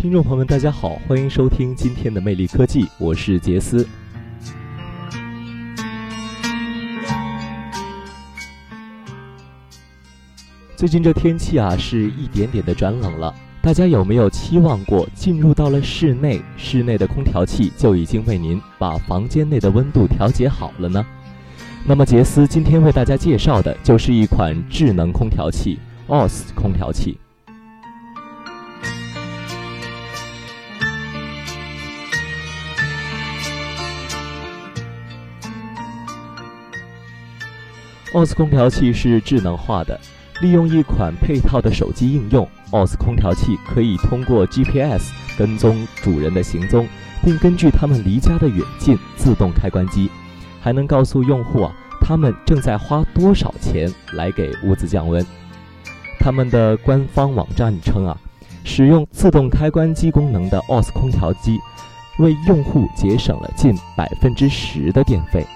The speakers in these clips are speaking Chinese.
听众朋友们，大家好，欢迎收听今天的魅力科技，我是杰斯。最近这天气啊，是一点点的转冷了。大家有没有期望过，进入到了室内，室内的空调器就已经为您把房间内的温度调节好了呢？那么杰斯今天为大家介绍的就是一款智能空调器 ——OS 空调器。OS 空调器是智能化的，利用一款配套的手机应用，OS 空调器可以通过 GPS 跟踪主人的行踪，并根据他们离家的远近自动开关机，还能告诉用户啊，他们正在花多少钱来给屋子降温。他们的官方网站称啊，使用自动开关机功能的 OS 空调机，为用户节省了近百分之十的电费。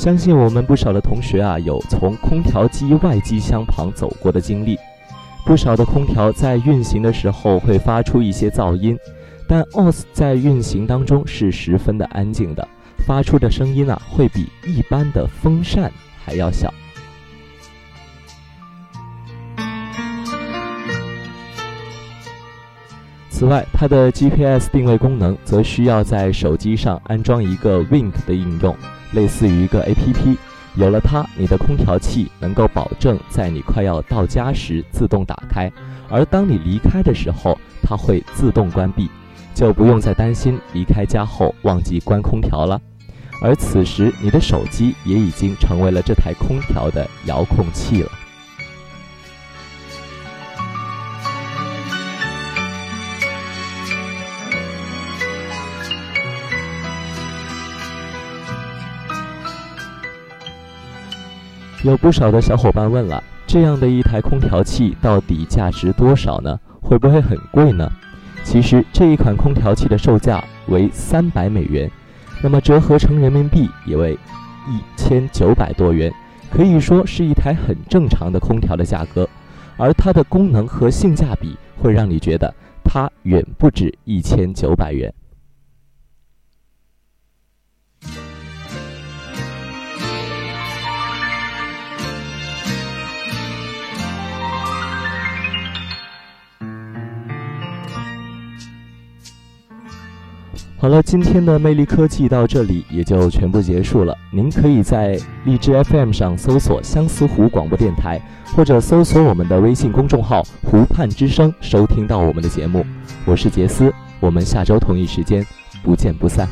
相信我们不少的同学啊，有从空调机外机箱旁走过的经历。不少的空调在运行的时候会发出一些噪音，但 OS 在运行当中是十分的安静的，发出的声音啊会比一般的风扇还要小。此外，它的 GPS 定位功能则需要在手机上安装一个 Wink 的应用。类似于一个 APP，有了它，你的空调器能够保证在你快要到家时自动打开，而当你离开的时候，它会自动关闭，就不用再担心离开家后忘记关空调了。而此时，你的手机也已经成为了这台空调的遥控器了。有不少的小伙伴问了，这样的一台空调器到底价值多少呢？会不会很贵呢？其实这一款空调器的售价为三百美元，那么折合成人民币也为一千九百多元，可以说是一台很正常的空调的价格。而它的功能和性价比会让你觉得它远不止一千九百元。好了，今天的魅力科技到这里也就全部结束了。您可以在荔枝 FM 上搜索相思湖广播电台，或者搜索我们的微信公众号“湖畔之声”，收听到我们的节目。我是杰斯，我们下周同一时间不见不散。